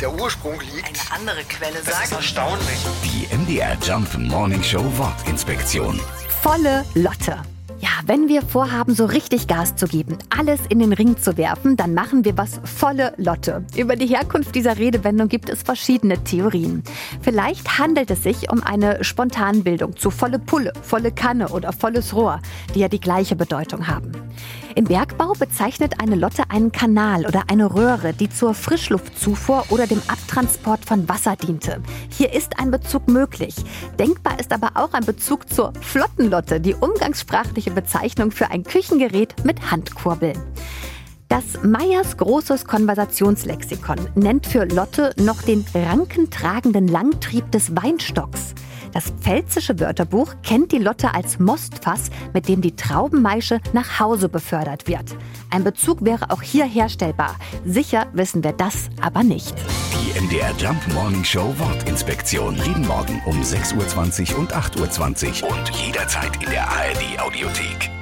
der Ursprung liegt. Eine andere Quelle Das ist sagt. erstaunlich. Die MDR Jump Morning Show Wortinspektion. Volle Lotte. Ja, wenn wir vorhaben, so richtig Gas zu geben, alles in den Ring zu werfen, dann machen wir was volle Lotte. Über die Herkunft dieser Redewendung gibt es verschiedene Theorien. Vielleicht handelt es sich um eine Spontanbildung zu volle Pulle, volle Kanne oder volles Rohr, die ja die gleiche Bedeutung haben. Im Bergbau bezeichnet eine Lotte einen Kanal oder eine Röhre, die zur Frischluftzufuhr oder dem Abtransport von Wasser diente. Hier ist ein Bezug möglich. Denkbar ist aber auch ein Bezug zur Flottenlotte, die umgangssprachliche Bezeichnung für ein Küchengerät mit Handkurbel. Das Meyers großes Konversationslexikon nennt für Lotte noch den rankentragenden Langtrieb des Weinstocks. Das pfälzische Wörterbuch kennt die Lotte als Mostfass, mit dem die Traubenmaische nach Hause befördert wird. Ein Bezug wäre auch hier herstellbar. Sicher wissen wir das aber nicht. Die MDR Jump Morning Show Wortinspektion. Jeden Morgen um 6.20 Uhr und 8.20 Uhr und jederzeit in der ARD Audiothek.